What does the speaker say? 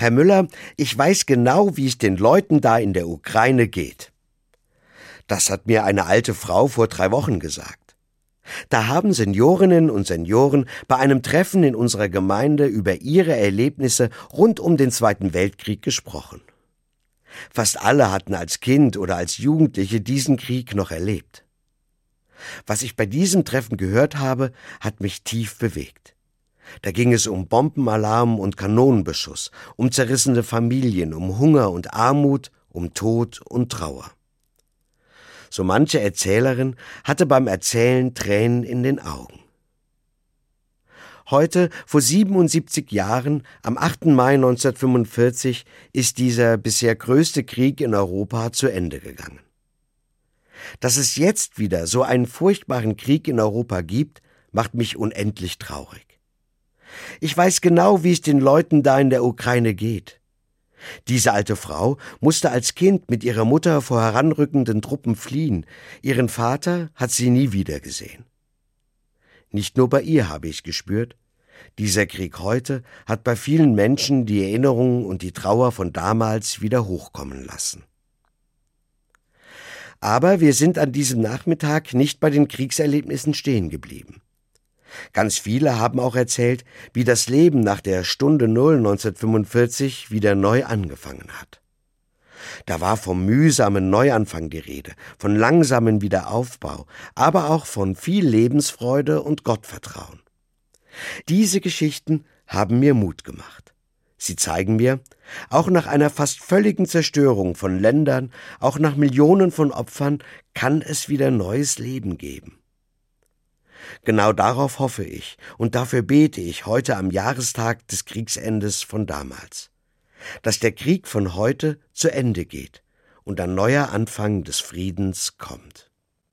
Herr Müller, ich weiß genau, wie es den Leuten da in der Ukraine geht. Das hat mir eine alte Frau vor drei Wochen gesagt. Da haben Seniorinnen und Senioren bei einem Treffen in unserer Gemeinde über ihre Erlebnisse rund um den Zweiten Weltkrieg gesprochen. Fast alle hatten als Kind oder als Jugendliche diesen Krieg noch erlebt. Was ich bei diesem Treffen gehört habe, hat mich tief bewegt. Da ging es um Bombenalarm und Kanonenbeschuss, um zerrissene Familien, um Hunger und Armut, um Tod und Trauer. So manche Erzählerin hatte beim Erzählen Tränen in den Augen. Heute, vor 77 Jahren, am 8. Mai 1945, ist dieser bisher größte Krieg in Europa zu Ende gegangen. Dass es jetzt wieder so einen furchtbaren Krieg in Europa gibt, macht mich unendlich traurig. Ich weiß genau, wie es den Leuten da in der Ukraine geht. Diese alte Frau musste als Kind mit ihrer Mutter vor heranrückenden Truppen fliehen. Ihren Vater hat sie nie wieder gesehen. Nicht nur bei ihr habe ich gespürt. Dieser Krieg heute hat bei vielen Menschen die Erinnerungen und die Trauer von damals wieder hochkommen lassen. Aber wir sind an diesem Nachmittag nicht bei den Kriegserlebnissen stehen geblieben. Ganz viele haben auch erzählt, wie das Leben nach der Stunde Null 1945 wieder neu angefangen hat. Da war vom mühsamen Neuanfang die Rede, von langsamen Wiederaufbau, aber auch von viel Lebensfreude und Gottvertrauen. Diese Geschichten haben mir Mut gemacht. Sie zeigen mir, auch nach einer fast völligen Zerstörung von Ländern, auch nach Millionen von Opfern, kann es wieder neues Leben geben. Genau darauf hoffe ich und dafür bete ich heute am Jahrestag des Kriegsendes von damals. Dass der Krieg von heute zu Ende geht und ein neuer Anfang des Friedens kommt.